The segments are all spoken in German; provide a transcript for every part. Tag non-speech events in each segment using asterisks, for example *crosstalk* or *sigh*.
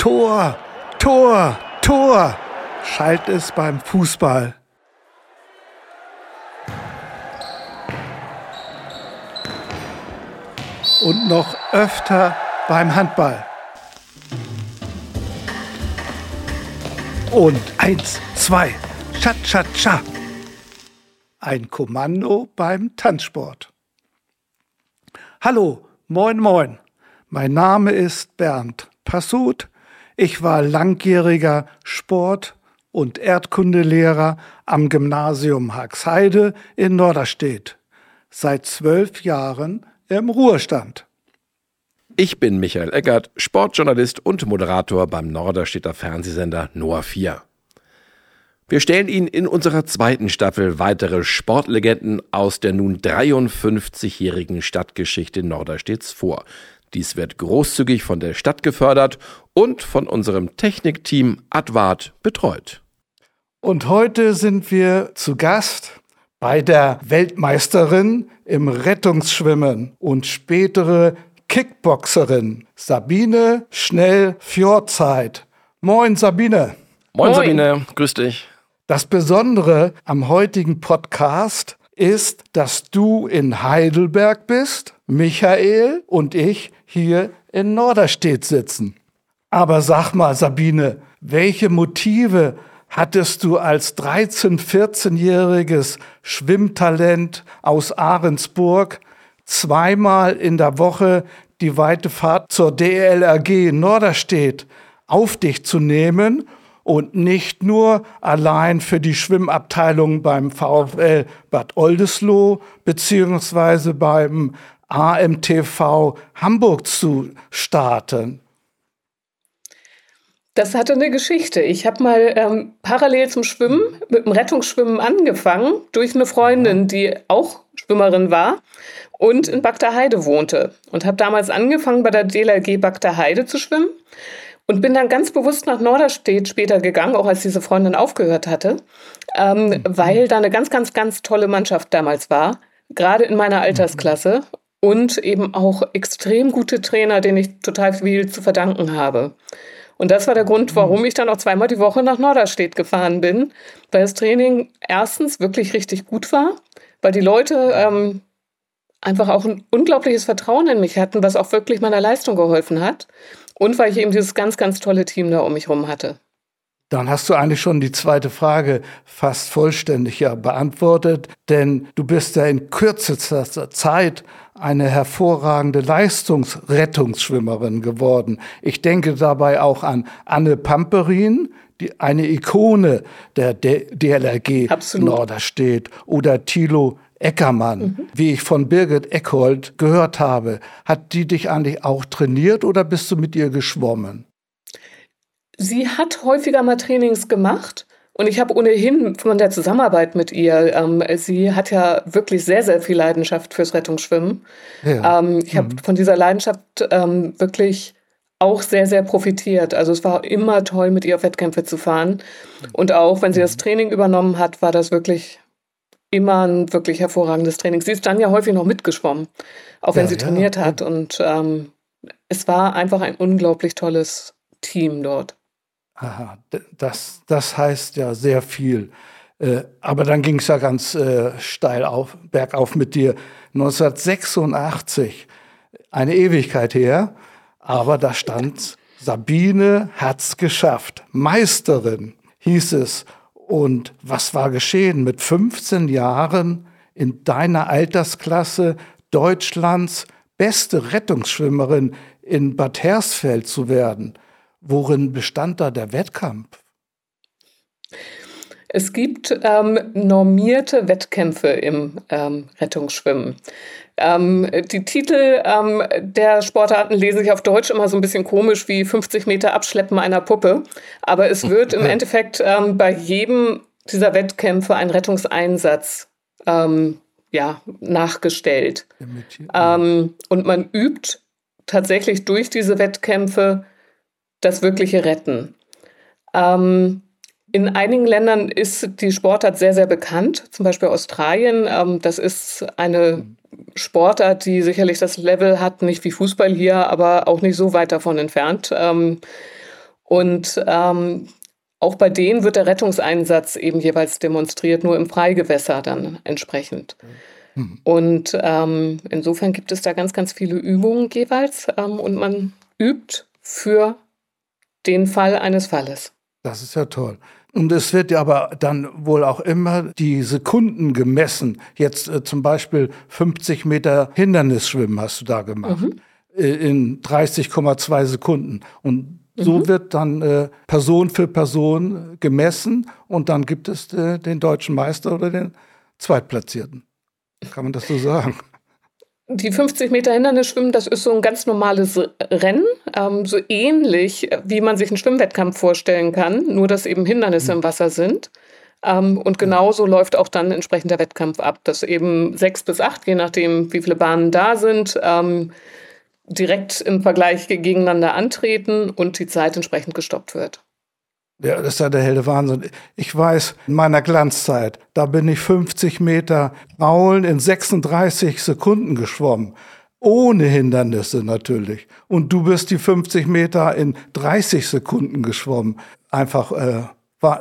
Tor, Tor, Tor, schallt es beim Fußball. Und noch öfter beim Handball. Und eins, zwei, Cha, cha, cha. Ein Kommando beim Tanzsport. Hallo, moin, moin. Mein Name ist Bernd Passut. Ich war langjähriger Sport- und Erdkundelehrer am Gymnasium Haxheide in Norderstedt. Seit zwölf Jahren im Ruhestand. Ich bin Michael Eckert, Sportjournalist und Moderator beim Norderstedter Fernsehsender Noah 4. Wir stellen Ihnen in unserer zweiten Staffel weitere Sportlegenden aus der nun 53-jährigen Stadtgeschichte Norderstedts vor. Dies wird großzügig von der Stadt gefördert und von unserem Technikteam Advart betreut. Und heute sind wir zu Gast bei der Weltmeisterin im Rettungsschwimmen und spätere Kickboxerin Sabine Schnell-Fjordzeit. Moin Sabine. Moin, Moin Sabine, grüß dich. Das Besondere am heutigen Podcast ist, dass du in Heidelberg bist, Michael und ich hier in Norderstedt sitzen. Aber sag mal, Sabine, welche Motive hattest du als 13-, 14-jähriges Schwimmtalent aus Ahrensburg zweimal in der Woche die weite Fahrt zur DLRG in Norderstedt auf dich zu nehmen und nicht nur allein für die Schwimmabteilung beim VfL Bad Oldesloe beziehungsweise beim AMTV Hamburg zu starten. Das hatte eine Geschichte. Ich habe mal ähm, parallel zum Schwimmen mit dem Rettungsschwimmen angefangen durch eine Freundin, die auch Schwimmerin war und in Bagdaheide wohnte und habe damals angefangen bei der DLRG Bagdaheide zu schwimmen und bin dann ganz bewusst nach Norderstedt später gegangen, auch als diese Freundin aufgehört hatte, ähm, mhm. weil da eine ganz, ganz, ganz tolle Mannschaft damals war, gerade in meiner Altersklasse und eben auch extrem gute Trainer, denen ich total viel zu verdanken habe. Und das war der Grund, warum ich dann auch zweimal die Woche nach Norderstedt gefahren bin, weil das Training erstens wirklich richtig gut war, weil die Leute ähm, einfach auch ein unglaubliches Vertrauen in mich hatten, was auch wirklich meiner Leistung geholfen hat. Und weil ich eben dieses ganz, ganz tolle Team da um mich herum hatte. Dann hast du eigentlich schon die zweite Frage fast vollständig ja beantwortet, denn du bist ja in kürzester Zeit eine hervorragende Leistungsrettungsschwimmerin geworden. Ich denke dabei auch an Anne Pamperin, die eine Ikone der DLRG Absolut. Norderstedt oder Thilo Eckermann, mhm. wie ich von Birgit Eckhold gehört habe. Hat die dich eigentlich auch trainiert oder bist du mit ihr geschwommen? Sie hat häufiger mal Trainings gemacht. Und ich habe ohnehin von der Zusammenarbeit mit ihr, ähm, sie hat ja wirklich sehr, sehr viel Leidenschaft fürs Rettungsschwimmen. Ja. Ähm, ich mhm. habe von dieser Leidenschaft ähm, wirklich auch sehr, sehr profitiert. Also es war immer toll, mit ihr auf Wettkämpfe zu fahren. Und auch wenn sie das mhm. Training übernommen hat, war das wirklich immer ein wirklich hervorragendes Training. Sie ist dann ja häufig noch mitgeschwommen, auch wenn ja, sie trainiert ja. hat. Und ähm, es war einfach ein unglaublich tolles Team dort. Aha, das, das heißt ja sehr viel. Äh, aber dann ging es ja ganz äh, steil auf, bergauf mit dir. 1986, eine Ewigkeit her, aber da stand Sabine hat's geschafft. Meisterin hieß es. Und was war geschehen? Mit 15 Jahren in deiner Altersklasse Deutschlands beste Rettungsschwimmerin in Bad Hersfeld zu werden. Worin bestand da der Wettkampf? Es gibt ähm, normierte Wettkämpfe im ähm, Rettungsschwimmen. Ähm, die Titel ähm, der Sportarten lese ich auf Deutsch immer so ein bisschen komisch wie 50 Meter Abschleppen einer Puppe. Aber es wird im *laughs* Endeffekt ähm, bei jedem dieser Wettkämpfe ein Rettungseinsatz ähm, ja, nachgestellt. und man übt tatsächlich durch diese Wettkämpfe das wirkliche Retten. Ähm, in einigen Ländern ist die Sportart sehr, sehr bekannt, zum Beispiel Australien. Ähm, das ist eine Sportart, die sicherlich das Level hat, nicht wie Fußball hier, aber auch nicht so weit davon entfernt. Ähm, Und ähm, auch bei denen wird der Rettungseinsatz eben jeweils demonstriert, nur im Freigewässer dann entsprechend. Mhm. Und ähm, insofern gibt es da ganz, ganz viele Übungen jeweils ähm, und man übt für den Fall eines Falles. Das ist ja toll. Und es wird ja aber dann wohl auch immer die Sekunden gemessen. Jetzt äh, zum Beispiel 50 Meter Hindernisschwimmen hast du da gemacht. Mhm. Äh, in 30,2 Sekunden. Und so mhm. wird dann äh, Person für Person gemessen und dann gibt es äh, den deutschen Meister oder den Zweitplatzierten. Kann man das so sagen? Die 50 Meter Hindernisschwimmen, das ist so ein ganz normales Rennen, ähm, so ähnlich wie man sich einen Schwimmwettkampf vorstellen kann, nur dass eben Hindernisse mhm. im Wasser sind. Ähm, und genauso läuft auch dann entsprechend der Wettkampf ab, dass eben sechs bis acht, je nachdem, wie viele Bahnen da sind, ähm, direkt im Vergleich gegeneinander antreten und die Zeit entsprechend gestoppt wird. Ja, das ist ja der helle Wahnsinn. Ich weiß, in meiner Glanzzeit, da bin ich 50 Meter Maulen in 36 Sekunden geschwommen. Ohne Hindernisse natürlich. Und du bist die 50 Meter in 30 Sekunden geschwommen. Einfach äh,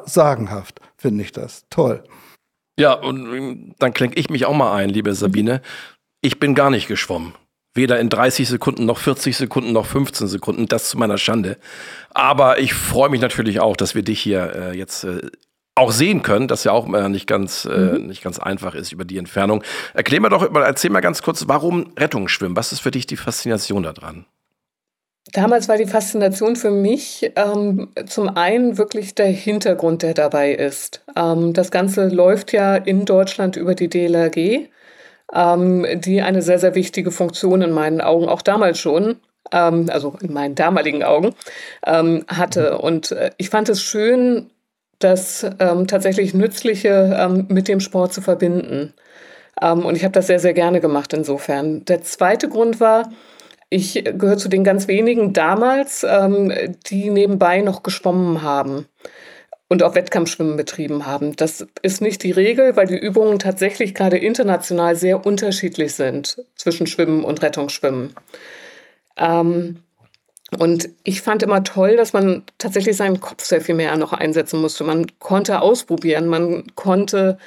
sagenhaft, finde ich das. Toll. Ja, und ähm, dann klinge ich mich auch mal ein, liebe Sabine. Ich bin gar nicht geschwommen. Weder in 30 Sekunden noch 40 Sekunden noch 15 Sekunden, das zu meiner Schande. Aber ich freue mich natürlich auch, dass wir dich hier äh, jetzt äh, auch sehen können, das ja auch äh, nicht ganz äh, mhm. nicht ganz einfach ist über die Entfernung. Erklär mir doch, erzähl mal ganz kurz, warum Rettungsschwimmen? Was ist für dich die Faszination daran? Damals war die Faszination für mich ähm, zum einen wirklich der Hintergrund, der dabei ist. Ähm, das Ganze läuft ja in Deutschland über die DLRG ähm, die eine sehr, sehr wichtige Funktion in meinen Augen auch damals schon, ähm, also in meinen damaligen Augen, ähm, hatte. Und äh, ich fand es schön, das ähm, tatsächlich Nützliche ähm, mit dem Sport zu verbinden. Ähm, und ich habe das sehr, sehr gerne gemacht insofern. Der zweite Grund war, ich gehöre zu den ganz wenigen damals, die nebenbei noch geschwommen haben und auch Wettkampfschwimmen betrieben haben. Das ist nicht die Regel, weil die Übungen tatsächlich gerade international sehr unterschiedlich sind zwischen Schwimmen und Rettungsschwimmen. Ähm, und ich fand immer toll, dass man tatsächlich seinen Kopf sehr viel mehr noch einsetzen musste. Man konnte ausprobieren, man konnte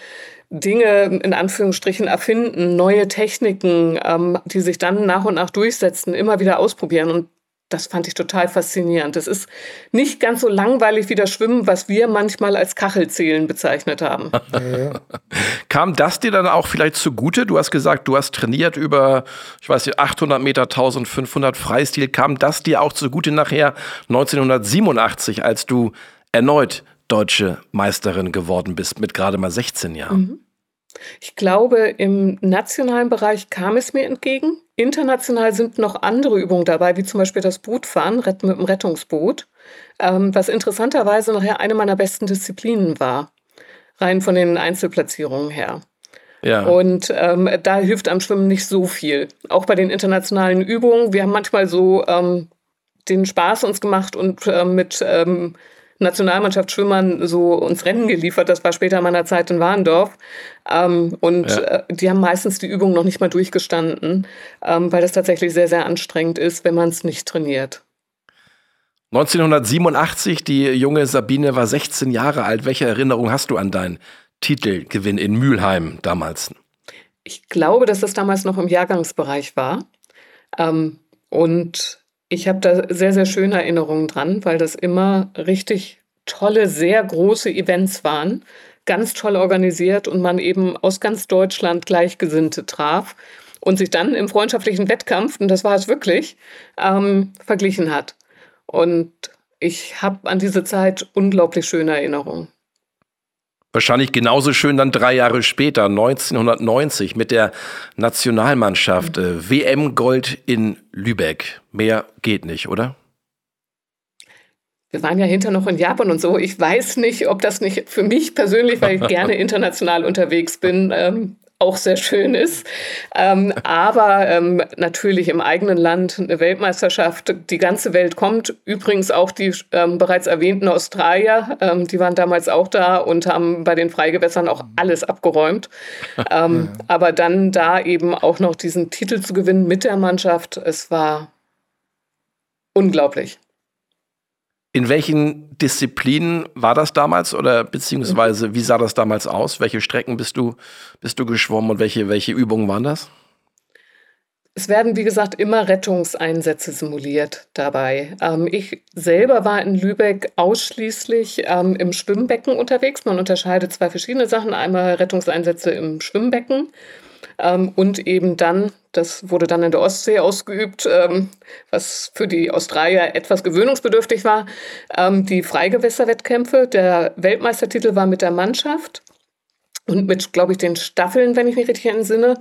Dinge in Anführungsstrichen erfinden, neue Techniken, ähm, die sich dann nach und nach durchsetzen, immer wieder ausprobieren. Und das fand ich total faszinierend. Das ist nicht ganz so langweilig wie das Schwimmen, was wir manchmal als Kachelzählen bezeichnet haben. *laughs* Kam das dir dann auch vielleicht zugute? Du hast gesagt, du hast trainiert über, ich weiß nicht, 800 Meter, 1500 Freistil. Kam das dir auch zugute nachher 1987, als du erneut deutsche Meisterin geworden bist mit gerade mal 16 Jahren? Mhm. Ich glaube, im nationalen Bereich kam es mir entgegen. International sind noch andere Übungen dabei, wie zum Beispiel das Bootfahren mit dem Rettungsboot, ähm, was interessanterweise nachher eine meiner besten Disziplinen war, rein von den Einzelplatzierungen her. Ja. Und ähm, da hilft am Schwimmen nicht so viel. Auch bei den internationalen Übungen. Wir haben manchmal so ähm, den Spaß uns gemacht und äh, mit ähm, Nationalmannschaft Schwimmern so uns Rennen geliefert. Das war später in meiner Zeit in Warndorf. Ähm, und ja. äh, die haben meistens die Übung noch nicht mal durchgestanden, ähm, weil das tatsächlich sehr, sehr anstrengend ist, wenn man es nicht trainiert. 1987, die junge Sabine war 16 Jahre alt. Welche Erinnerung hast du an deinen Titelgewinn in Mülheim damals? Ich glaube, dass das damals noch im Jahrgangsbereich war. Ähm, und ich habe da sehr, sehr schöne Erinnerungen dran, weil das immer richtig tolle, sehr große Events waren, ganz toll organisiert und man eben aus ganz Deutschland Gleichgesinnte traf und sich dann im freundschaftlichen Wettkampf, und das war es wirklich, ähm, verglichen hat. Und ich habe an diese Zeit unglaublich schöne Erinnerungen. Wahrscheinlich genauso schön dann drei Jahre später, 1990, mit der Nationalmannschaft. Äh, WM-Gold in Lübeck. Mehr geht nicht, oder? Wir waren ja hinter noch in Japan und so. Ich weiß nicht, ob das nicht für mich persönlich, weil ich *laughs* gerne international unterwegs bin, ähm, auch sehr schön ist. Ähm, aber ähm, natürlich im eigenen Land eine Weltmeisterschaft. Die ganze Welt kommt. Übrigens auch die ähm, bereits erwähnten Australier, ähm, die waren damals auch da und haben bei den Freigewässern auch alles abgeräumt. *laughs* Ähm, aber dann da eben auch noch diesen Titel zu gewinnen mit der Mannschaft, es war unglaublich. In welchen Disziplinen war das damals oder beziehungsweise wie sah das damals aus? Welche Strecken bist du, bist du geschwommen und welche, welche Übungen waren das? Es werden, wie gesagt, immer Rettungseinsätze simuliert dabei. Ähm, ich selber war in Lübeck ausschließlich ähm, im Schwimmbecken unterwegs. Man unterscheidet zwei verschiedene Sachen. Einmal Rettungseinsätze im Schwimmbecken ähm, und eben dann, das wurde dann in der Ostsee ausgeübt, ähm, was für die Australier etwas gewöhnungsbedürftig war, ähm, die Freigewässerwettkämpfe. Der Weltmeistertitel war mit der Mannschaft und mit, glaube ich, den Staffeln, wenn ich mich richtig entsinne.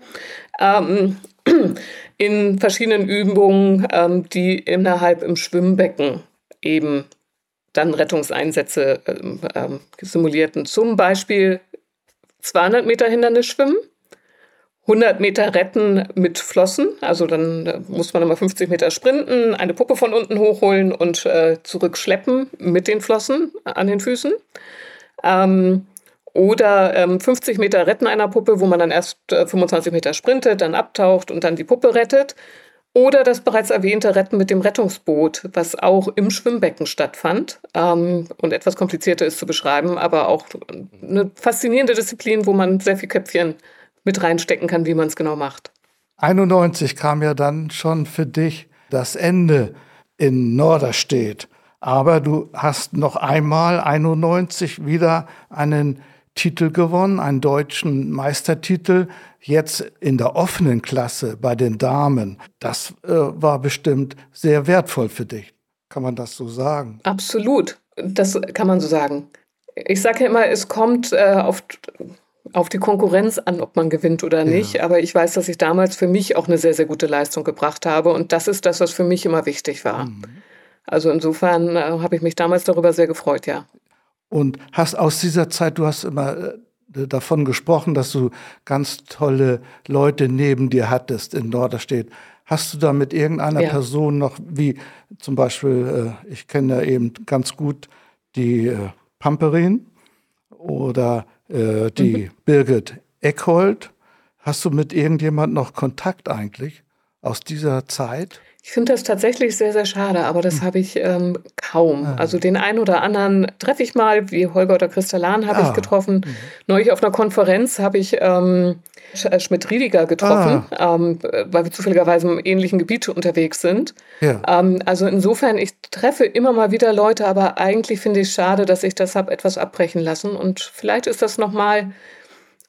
Ähm, *clears throat* in verschiedenen Übungen, ähm, die innerhalb im Schwimmbecken eben dann Rettungseinsätze ähm, simulierten. Zum Beispiel 200 Meter Hindernis schwimmen, 100 Meter retten mit Flossen. Also dann muss man immer 50 Meter sprinten, eine Puppe von unten hochholen und äh, zurückschleppen mit den Flossen an den Füßen. Ähm, oder ähm, 50 Meter Retten einer Puppe, wo man dann erst äh, 25 Meter sprintet, dann abtaucht und dann die Puppe rettet. Oder das bereits erwähnte Retten mit dem Rettungsboot, was auch im Schwimmbecken stattfand ähm, und etwas komplizierter ist zu beschreiben, aber auch eine faszinierende Disziplin, wo man sehr viel Köpfchen mit reinstecken kann, wie man es genau macht. 91 kam ja dann schon für dich das Ende in Norderstedt. Aber du hast noch einmal 91 wieder einen Titel gewonnen, einen deutschen Meistertitel, jetzt in der offenen Klasse bei den Damen. Das äh, war bestimmt sehr wertvoll für dich. Kann man das so sagen? Absolut, das kann man so sagen. Ich sage ja immer, es kommt äh, auf, auf die Konkurrenz an, ob man gewinnt oder nicht. Ja. Aber ich weiß, dass ich damals für mich auch eine sehr, sehr gute Leistung gebracht habe. Und das ist das, was für mich immer wichtig war. Mhm. Also insofern äh, habe ich mich damals darüber sehr gefreut, ja und hast aus dieser Zeit, du hast immer äh, davon gesprochen, dass du ganz tolle Leute neben dir hattest in Norderstedt. Hast du da mit irgendeiner ja. Person noch, wie zum Beispiel, äh, ich kenne ja eben ganz gut die äh, Pamperin oder die mhm. Birgit Eckhold. Hast du mit irgendjemand noch Kontakt eigentlich aus dieser Zeit? Ich finde das tatsächlich sehr, sehr schade, aber das hm. habe ich ähm, kaum. Ah. Also den einen oder anderen treffe ich mal, wie Holger oder Christalan habe ah. ich getroffen. Mhm. Neulich auf einer Konferenz habe ich ähm, äh, Schmidt-Riediger getroffen, ah. ähm, weil wir zufälligerweise im ähnlichen Gebiet unterwegs sind. Ja. Ähm, also insofern, ich treffe immer mal wieder Leute, aber eigentlich finde ich es schade, dass ich das habe etwas abbrechen lassen. Und vielleicht ist das nochmal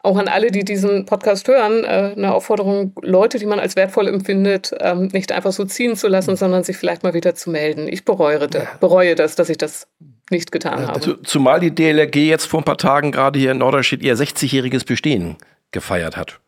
auch an alle, die diesen Podcast hören, äh, eine Aufforderung, Leute, die man als wertvoll empfindet, ähm, nicht einfach so ziehen zu lassen, sondern sich vielleicht mal wieder zu melden. Ich bereue, das, bereue das, dass ich das nicht getan habe. Zumal die DLRG jetzt vor ein paar Tagen gerade hier in Norderstedt ihr 60-jähriges Bestehen gefeiert hat.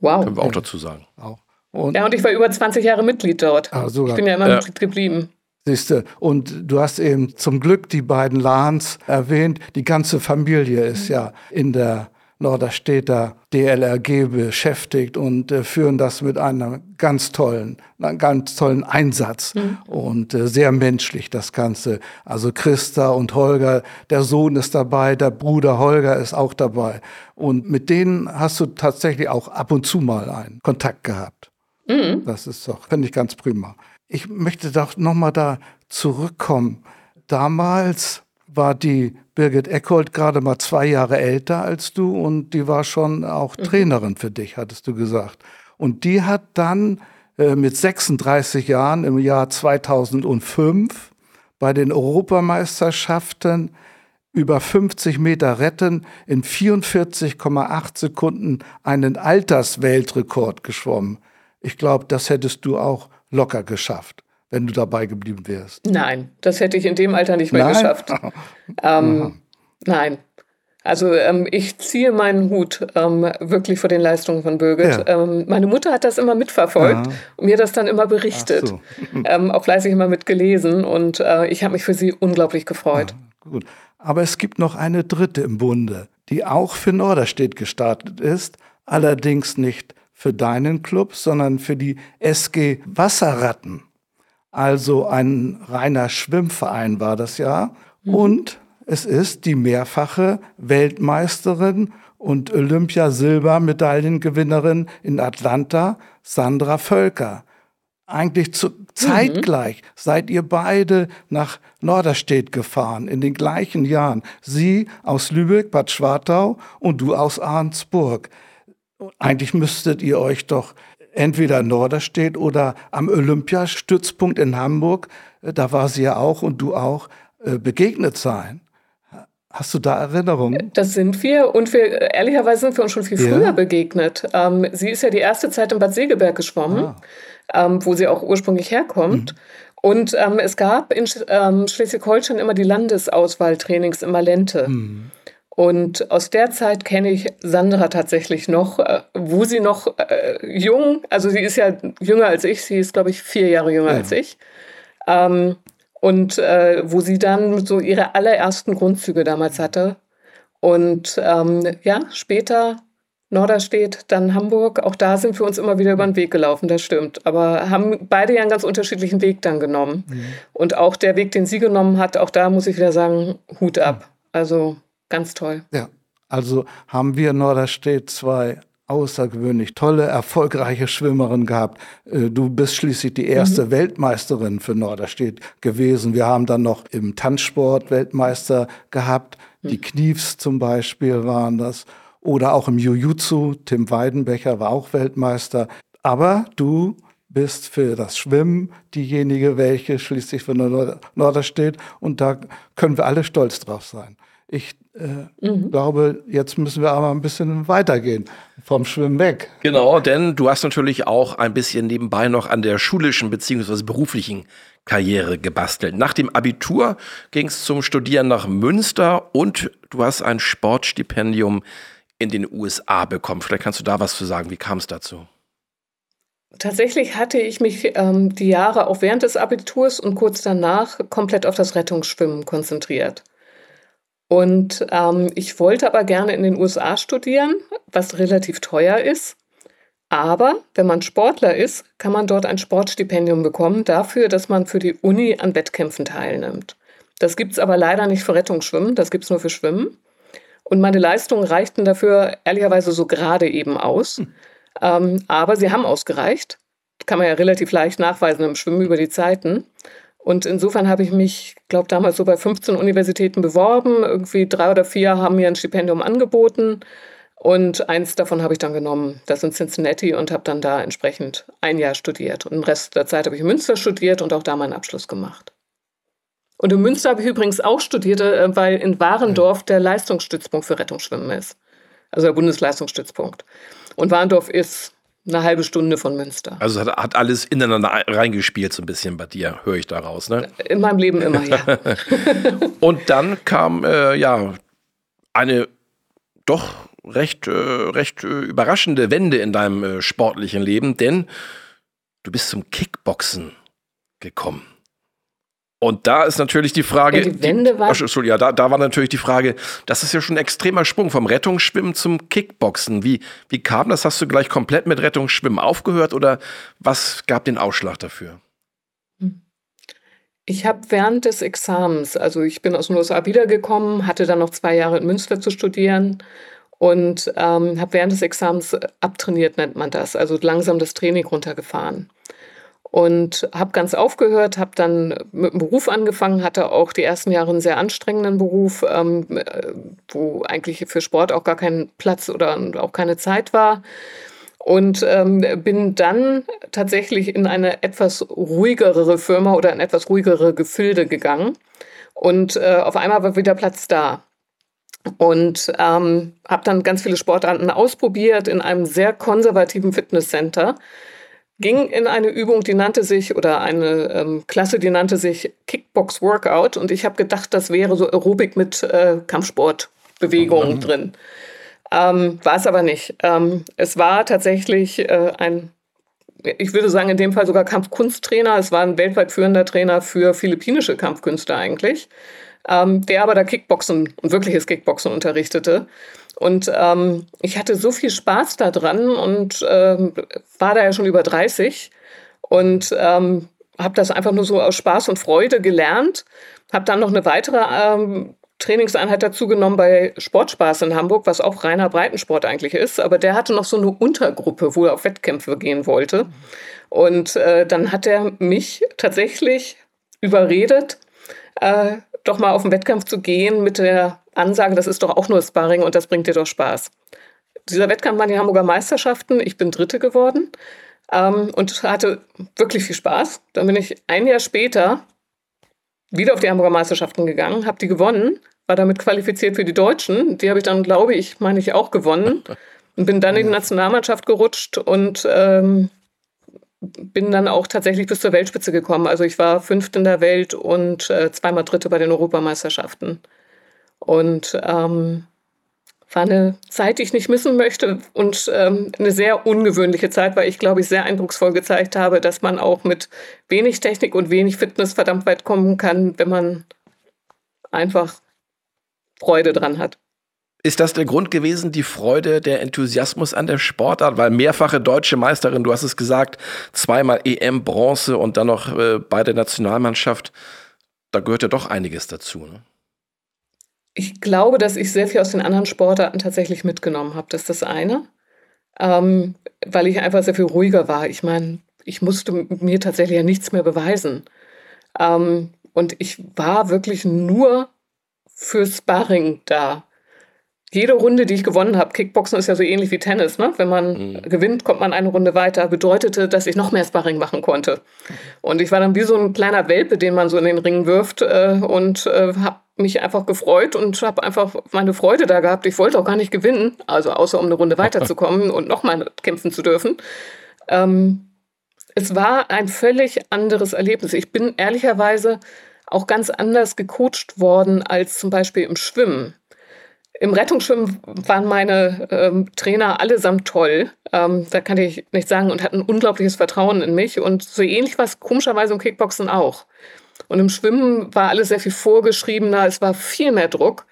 Wow. Können wir auch dazu sagen. Auch. Und ja, und ich war über 20 Jahre Mitglied dort. Ah, ich bin ja immer ja. Mitglied geblieben. Siehste, und du hast eben zum Glück die beiden Lahns erwähnt. Die ganze Familie ist ja in der Norderstedter DLRG beschäftigt und äh, führen das mit einem ganz tollen, einem ganz tollen Einsatz mhm. und äh, sehr menschlich das Ganze. Also Christa und Holger, der Sohn ist dabei, der Bruder Holger ist auch dabei und mit denen hast du tatsächlich auch ab und zu mal einen Kontakt gehabt. Mhm. Das ist doch, finde ich ganz prima. Ich möchte doch nochmal da zurückkommen. Damals war die Birgit Eckhold gerade mal zwei Jahre älter als du und die war schon auch mhm. Trainerin für dich, hattest du gesagt. Und die hat dann äh, mit 36 Jahren im Jahr 2005 bei den Europameisterschaften über 50 Meter Retten in 44,8 Sekunden einen Altersweltrekord geschwommen. Ich glaube, das hättest du auch locker geschafft wenn du dabei geblieben wärst? Nein, das hätte ich in dem Alter nicht mehr nein? geschafft. ähm, nein. Also ähm, ich ziehe meinen Hut ähm, wirklich vor den Leistungen von Birgit. Ja. Ähm, meine Mutter hat das immer mitverfolgt Aha. und mir das dann immer berichtet. So. *laughs* Ähm, auch fleißig immer mitgelesen und äh, ich habe mich für sie unglaublich gefreut. Ja, gut. Aber es gibt noch eine dritte im Bunde, die auch für Norderstedt gestartet ist, allerdings nicht für deinen Club, sondern für die SG Wasserratten. Also ein reiner Schwimmverein war das ja. Mhm. Und es ist die mehrfache Weltmeisterin und Olympiasilbermedaillengewinnerin in Atlanta, Sandra Völker. eigentlich zu, zeitgleich mhm. seid ihr beide nach Norderstedt gefahren, in den gleichen Jahren. Sie aus Lübeck, Bad Schwartau und du aus Arnsburg. Eigentlich müsstet ihr euch doch entweder in Norderstedt oder am Olympiastützpunkt in Hamburg, äh, da war sie ja auch und du auch, äh, begegnet sein. Hast du da Erinnerungen? Das sind wir und wir ehrlicherweise sind wir uns schon viel früher ja. begegnet. Ähm, sie ist ja die erste Zeit in Bad Segeberg geschwommen, ah. ähm, wo sie auch ursprünglich herkommt. Mhm. Und ähm, es gab in ähm, Schleswig-Holstein immer die Landesauswahltrainings in Malente. Mhm. Und aus der Zeit kenne ich Sandra tatsächlich noch, äh, wo sie noch äh, jung, also sie ist ja jünger als ich, sie ist, glaube ich, vier Jahre jünger ja. als ich. Ähm, und äh, wo sie dann so ihre allerersten Grundzüge damals hatte. Und ähm, ja, später Norderstedt, dann Hamburg, auch da sind wir uns immer wieder über den Weg gelaufen, das stimmt. Aber haben beide ja einen ganz unterschiedlichen Weg dann genommen. Mhm. Und auch der Weg, den sie genommen hat, auch da muss ich wieder sagen, Hut ab. Also ganz toll. Ja, also haben wir Norderstedt zwei außergewöhnlich tolle, erfolgreiche Schwimmerin gehabt. Äh, du bist schließlich die erste mhm. Weltmeisterin für Norderstedt gewesen. Wir haben dann noch im Tanzsport Weltmeister gehabt. Mhm. Die Kniefs zum Beispiel waren das. Oder auch im Jiu-Jitsu. Tim Weidenbecher war auch Weltmeister. Aber du bist für das Schwimmen diejenige, welche schließlich für Norderstedt. Und da können wir alle stolz drauf sein. Ich äh, mhm. glaube, jetzt müssen wir aber ein bisschen weitergehen vom Schwimmen weg. Genau, denn du hast natürlich auch ein bisschen nebenbei noch an der schulischen bzw. beruflichen Karriere gebastelt. Nach dem Abitur ging es zum Studieren nach Münster und du hast ein Sportstipendium in den USA bekommen. Vielleicht kannst du da was zu sagen. Wie kam es dazu? Tatsächlich hatte ich mich ähm, die Jahre auch während des Abiturs und kurz danach komplett auf das Rettungsschwimmen konzentriert. Und ähm, ich wollte aber gerne in den USA studieren, was relativ teuer ist. Aber wenn man Sportler ist, kann man dort ein Sportstipendium bekommen dafür, dass man für die Uni an Wettkämpfen teilnimmt. Das gibt es aber leider nicht für Rettungsschwimmen, das gibt es nur für Schwimmen. Und meine Leistungen reichten dafür ehrlicherweise so gerade eben aus. Hm. Ähm, aber sie haben ausgereicht. Kann man ja relativ leicht nachweisen im Schwimmen über die Zeiten. Und insofern habe ich mich, glaube damals so bei 15 Universitäten beworben. Irgendwie drei oder vier haben mir ein Stipendium angeboten. Und eins davon habe ich dann genommen, das in Cincinnati, und habe dann da entsprechend ein Jahr studiert. Und den Rest der Zeit habe ich in Münster studiert und auch da meinen Abschluss gemacht. Und in Münster habe ich übrigens auch studiert, äh, weil in Warendorf der Leistungsstützpunkt für Rettungsschwimmen ist. Also der Bundesleistungsstützpunkt. Und Warendorf ist eine halbe Stunde von Münster. Also hat, hat alles ineinander reingespielt, so ein bisschen bei dir, höre ich daraus, ne? In meinem Leben immer, ja. *laughs* und dann kam äh, ja eine doch recht, äh, recht äh, überraschende Wende in deinem äh, sportlichen Leben, denn du bist zum Kickboxen gekommen. Und da ist natürlich die Frage. Ja, die Wende war. Die, ja, da, da war natürlich die Frage, das ist ja schon ein extremer Sprung vom Rettungsschwimmen zum Kickboxen. Wie, wie kam das? Hast du gleich komplett mit Rettungsschwimmen aufgehört oder was gab den Ausschlag dafür? Ich habe während des Examens, also ich bin aus den USA wiedergekommen, hatte dann noch zwei Jahre in Münster zu studieren und ähm, habe während des Examens abtrainiert, nennt man das, also langsam das Training runtergefahren und habe ganz aufgehört, habe dann mit dem Beruf angefangen, hatte auch die ersten Jahre einen sehr anstrengenden Beruf, ähm, äh, wo eigentlich für Sport auch gar kein Platz oder auch keine Zeit war. Und ähm, bin dann tatsächlich in eine etwas ruhigere Firma oder in etwas ruhigere Gefilde gegangen. Und äh, auf einmal war wieder Platz da. Und ähm, habe dann ganz viele Sportarten ausprobiert in einem sehr konservativen Fitnesscenter ging in eine Übung, die nannte sich, oder eine ähm, Klasse, die nannte sich Kickbox Workout. Und ich habe gedacht, das wäre so Aerobik mit äh, Kampfsportbewegungen mhm. drin. Ähm, war es aber nicht. Ähm, es war tatsächlich äh, ein, ich würde sagen, in dem Fall sogar Kampfkunsttrainer. Es war ein weltweit führender Trainer für philippinische Kampfkünste eigentlich, ähm, der aber da Kickboxen, wirkliches Kickboxen unterrichtete. Und ähm, ich hatte so viel Spaß daran und ähm, war da ja schon über 30 und ähm, habe das einfach nur so aus Spaß und Freude gelernt. Habe dann noch eine weitere ähm, Trainingseinheit dazugenommen bei Sportspaß in Hamburg, was auch reiner Breitensport eigentlich ist. Aber der hatte noch so eine Untergruppe, wo er auf Wettkämpfe gehen wollte. Und äh, dann hat er mich tatsächlich überredet, äh, doch mal auf den Wettkampf zu gehen mit der Ansage, das ist doch auch nur Sparring und das bringt dir doch Spaß. Dieser Wettkampf war die Hamburger Meisterschaften. Ich bin Dritte geworden ähm, und hatte wirklich viel Spaß. Dann bin ich ein Jahr später wieder auf die Hamburger Meisterschaften gegangen, habe die gewonnen, war damit qualifiziert für die Deutschen. Die habe ich dann, glaube ich, meine ich, auch gewonnen *laughs* und bin dann in die Nationalmannschaft gerutscht und ähm, bin dann auch tatsächlich bis zur Weltspitze gekommen. Also ich war Fünfte in der Welt und äh, zweimal Dritte bei den Europameisterschaften. Und ähm, war eine Zeit, die ich nicht missen möchte und ähm, eine sehr ungewöhnliche Zeit, weil ich, glaube ich, sehr eindrucksvoll gezeigt habe, dass man auch mit wenig Technik und wenig Fitness verdammt weit kommen kann, wenn man einfach Freude dran hat. Ist das der Grund gewesen, die Freude, der Enthusiasmus an der Sportart? Weil mehrfache deutsche Meisterin, du hast es gesagt, zweimal EM, Bronze und dann noch äh, bei der Nationalmannschaft, da gehört ja doch einiges dazu. Ne? Ich glaube, dass ich sehr viel aus den anderen Sportarten tatsächlich mitgenommen habe. Das ist das eine, ähm, weil ich einfach sehr viel ruhiger war. Ich meine, ich musste mir tatsächlich ja nichts mehr beweisen. Ähm, und ich war wirklich nur für Sparring da jede Runde, die ich gewonnen habe, Kickboxen ist ja so ähnlich wie Tennis, ne? Wenn man mhm. gewinnt, kommt man eine Runde weiter, bedeutete, dass ich noch mehr Sparring machen konnte. Und ich war dann wie so ein kleiner Welpe, den man so in den Ring wirft äh, und äh, habe mich einfach gefreut und habe einfach meine Freude da gehabt. Ich wollte auch gar nicht gewinnen, also außer um eine Runde weiterzukommen *laughs* und nochmal kämpfen zu dürfen. Ähm, es war ein völlig anderes Erlebnis. Ich bin ehrlicherweise auch ganz anders gecoacht worden als zum Beispiel im Schwimmen. Im Rettungsschwimmen waren meine ähm, Trainer allesamt toll. Ähm, da kann ich nicht sagen und hatten unglaubliches Vertrauen in mich. Und so ähnlich war es komischerweise im Kickboxen auch. Und im Schwimmen war alles sehr viel vorgeschriebener, es war viel mehr Druck.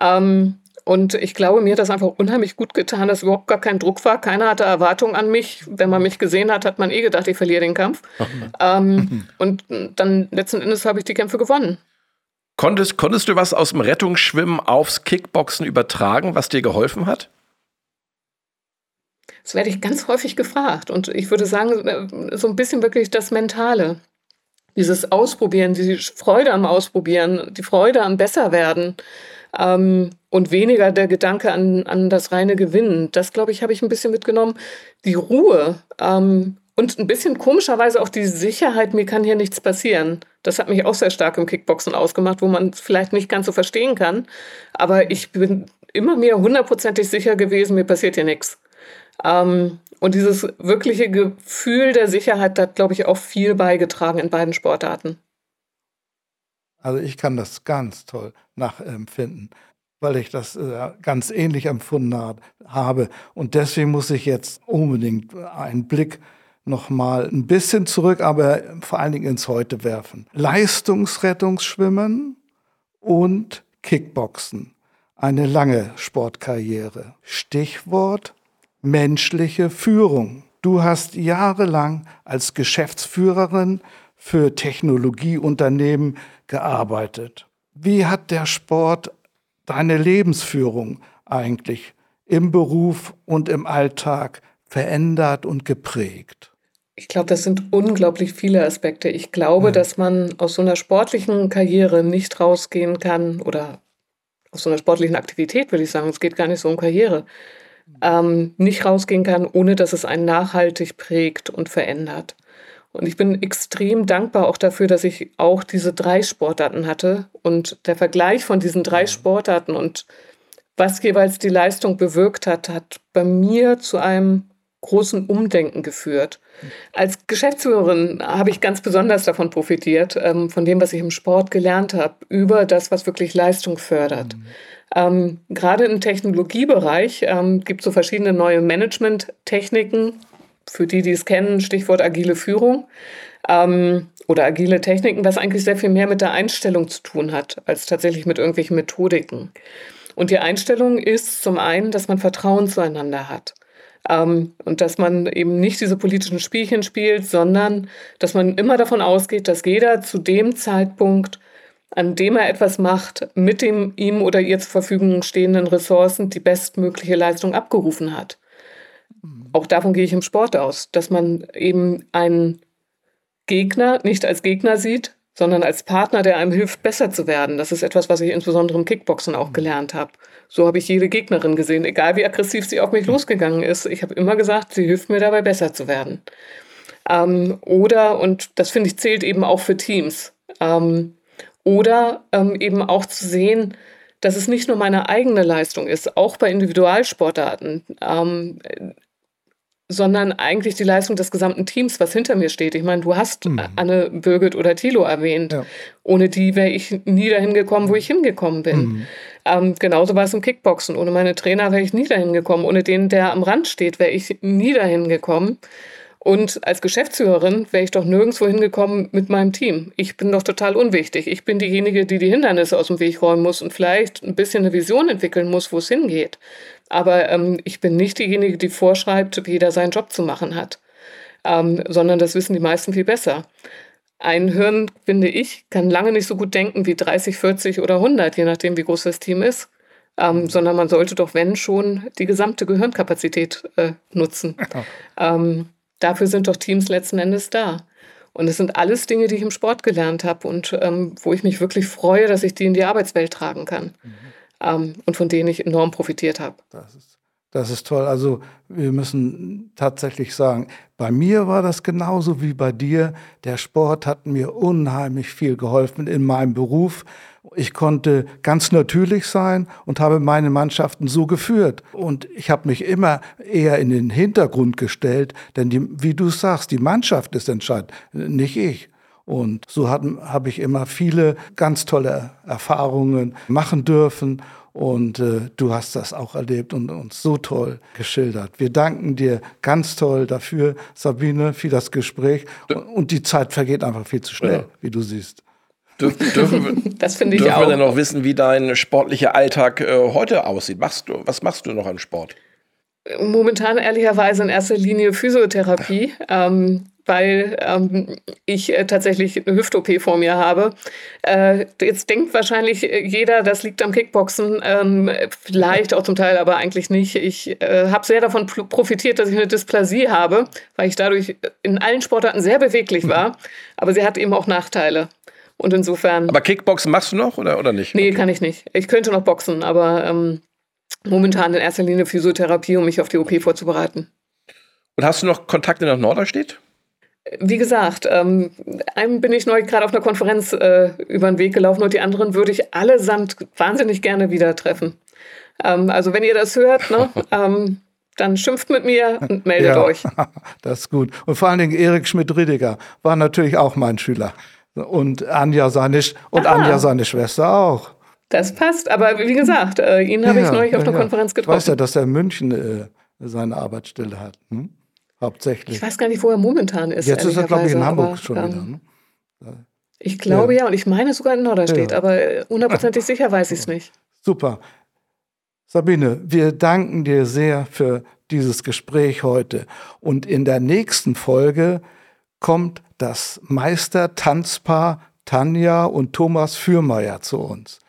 Ähm, und ich glaube, mir hat das einfach unheimlich gut getan, dass überhaupt gar kein Druck war. Keiner hatte Erwartungen an mich. Wenn man mich gesehen hat, hat man eh gedacht, ich verliere den Kampf. ähm, *laughs* und dann letzten Endes habe ich die Kämpfe gewonnen. Konntest, konntest du was aus dem Rettungsschwimmen aufs Kickboxen übertragen, was dir geholfen hat? Das werde ich ganz häufig gefragt. Und ich würde sagen, so ein bisschen wirklich das Mentale. Dieses Ausprobieren, die Freude am Ausprobieren, die Freude am Besserwerden ähm, und weniger der Gedanke an, an das reine Gewinnen. Das, glaube ich, habe ich ein bisschen mitgenommen. Die Ruhe ähm, und ein bisschen komischerweise auch die Sicherheit, mir kann hier nichts passieren. Das hat mich auch sehr stark im Kickboxen ausgemacht, wo man es vielleicht nicht ganz so verstehen kann. Aber ich bin immer mir hundertprozentig sicher gewesen, mir passiert hier nichts. Ähm, und dieses wirkliche Gefühl der Sicherheit hat, glaube ich, auch viel beigetragen in beiden Sportarten. Also ich kann das ganz toll nachempfinden, weil ich das äh, ganz ähnlich empfunden habe. Und deswegen muss ich jetzt unbedingt einen Blick noch mal ein bisschen zurück, aber vor allen Dingen ins Heute werfen. Leistungsrettungsschwimmen und Kickboxen. Eine lange Sportkarriere. Stichwort menschliche Führung. Du hast jahrelang als Geschäftsführerin für Technologieunternehmen gearbeitet. Wie hat der Sport deine Lebensführung eigentlich im Beruf und im Alltag verändert und geprägt? Ich glaube, das sind unglaublich viele Aspekte. Ich glaube, mhm. dass man aus so einer sportlichen Karriere nicht rausgehen kann oder aus so einer sportlichen Aktivität, würde ich sagen, es geht gar nicht so um Karriere, ähm, nicht rausgehen kann, ohne dass es einen nachhaltig prägt und verändert. Und ich bin extrem dankbar auch dafür, dass ich auch diese drei Sportarten hatte und der Vergleich von diesen drei Sportarten und was jeweils die Leistung bewirkt hat, hat bei mir zu einem großen Umdenken geführt. Als Geschäftsführerin habe ich ganz besonders davon profitiert, ähm, von dem, was ich im Sport gelernt habe, über das, was wirklich Leistung fördert. Mhm. Ähm, gerade im Technologiebereich ähm, gibt es so verschiedene neue Management-Techniken. Für die, die es kennen, Stichwort agile Führung ähm, oder agile Techniken, was eigentlich sehr viel mehr mit der Einstellung zu tun hat, als tatsächlich mit irgendwelchen Methodiken. Und die Einstellung ist zum einen, dass man Vertrauen zueinander hat. Ähm, und dass man eben nicht diese politischen Spielchen spielt, sondern dass man immer davon ausgeht, dass jeder zu dem Zeitpunkt an dem er etwas macht, mit dem ihm oder ihr zur Verfügung stehenden Ressourcen die bestmögliche Leistung abgerufen hat. Auch davon gehe ich im Sport aus, dass man eben einen Gegner nicht als Gegner sieht, sondern als Partner, der einem hilft, besser zu werden. Das ist etwas, was ich insbesondere im Kickboxen auch gelernt habe. So habe ich jede Gegnerin gesehen, egal wie aggressiv sie auf mich losgegangen ist. Ich habe immer gesagt, sie hilft mir dabei, besser zu werden. Ähm, oder, und das finde ich zählt eben auch für Teams, ähm, oder ähm, eben auch zu sehen, dass es nicht nur meine eigene Leistung ist, auch bei Individualsportarten, ähm, sondern eigentlich die Leistung des gesamten Teams, was hinter mir steht. Ich meine, du hast mhm. Anne Birgit oder Thilo erwähnt. Ja. Ohne die wäre ich nie dahin gekommen, wo ich hingekommen bin. Mhm. Ähm, genauso war es im Kickboxen. Ohne meine Trainer wäre ich nie dahin gekommen. Ohne den, der am Rand steht, wäre ich nie dahin gekommen. Und als Geschäftsführerin wäre ich doch nirgendwo hingekommen mit meinem Team. Ich bin doch total unwichtig. Ich bin diejenige, die die Hindernisse aus dem Weg räumen muss und vielleicht ein bisschen eine Vision entwickeln muss, wo es hingeht. Aber ähm, ich bin nicht diejenige, die vorschreibt, wie jeder seinen Job zu machen hat. Ähm, sondern das wissen die meisten viel besser. Ein Hirn, finde ich, kann lange nicht so gut denken wie 30, 40 oder 100, je nachdem, wie groß das Team ist. Ähm, sondern man sollte doch, wenn schon, die gesamte Gehirnkapazität äh, nutzen. *laughs* Ähm, dafür sind doch Teams letzten Endes da. Und es sind alles Dinge, die ich im Sport gelernt habe und ähm, wo ich mich wirklich freue, dass ich die in die Arbeitswelt tragen kann mhm. Ähm, und von denen ich enorm profitiert habe. Das ist, das ist toll. Also wir müssen tatsächlich sagen, bei mir war das genauso wie bei dir. Der Sport hat mir unheimlich viel geholfen in meinem Beruf. Ich konnte ganz natürlich sein und habe meine Mannschaften so geführt. Und ich habe mich immer eher in den Hintergrund gestellt, denn die, wie du sagst, die Mannschaft ist entscheidend, nicht ich. Und so habe ich immer viele ganz tolle Erfahrungen machen dürfen. Und äh, du hast das auch erlebt und uns so toll geschildert. Wir danken dir ganz toll dafür, Sabine, für das Gespräch. Und die Zeit vergeht einfach viel zu schnell, ja. wie du siehst. Dürfen, dürfen, *laughs* das finde ich dürfen auch. wir denn noch wissen, wie dein sportlicher Alltag äh, heute aussieht? Machst du, was machst du noch an Sport? Momentan ehrlicherweise in erster Linie Physiotherapie, *laughs* ähm, weil ähm, ich äh, tatsächlich eine Hüft-OP vor mir habe. Äh, jetzt denkt wahrscheinlich jeder, das liegt am Kickboxen, ähm, vielleicht auch zum Teil, aber eigentlich nicht. Ich äh, habe sehr davon profitiert, dass ich eine Dysplasie habe, weil ich dadurch in allen Sportarten sehr beweglich war, aber sie hat eben auch Nachteile. Und insofern. Aber Kickboxen machst du noch oder, oder nicht? Nee, okay. kann ich nicht. Ich könnte noch boxen, aber ähm, momentan in erster Linie Physiotherapie, um mich auf die OP vorzubereiten. Und hast du noch Kontakte nach Norderstedt? Wie gesagt, ähm, einem bin ich neu gerade auf einer Konferenz äh, über den Weg gelaufen und die anderen würde ich allesamt wahnsinnig gerne wieder treffen. Ähm, also wenn ihr das hört, ne, *laughs* ähm, dann schimpft mit mir und meldet ja, euch. *laughs* Das ist gut. Und vor allen Dingen Erik Schmidt-Riediger war natürlich auch mein Schüler. Und Anja seine, und Anja seine Schwester auch. Das passt, aber wie gesagt, äh, ihn habe ja, ich neulich auf einer ja. Konferenz getroffen. Weißt ja, dass er in München äh, seine Arbeitsstelle hat. Hm? Hauptsächlich. Ich weiß gar nicht, wo er momentan ist. Jetzt ist er, glaube ich, in Hamburg aber, schon ähm, wieder. Ne? Ich glaube ja. ja. und ich meine sogar in Norderstedt, aber hundertprozentig sicher weiß ich es *laughs* nicht. Super. Sabine, wir danken dir sehr für dieses Gespräch heute. Und in der nächsten Folge kommt das Meistertanzpaar Tanja und Thomas Fürmeier zu uns.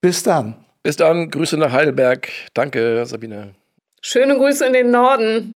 Bis dann. Bis dann. Grüße nach Heidelberg. Danke, Sabine. Schöne Grüße in den Norden.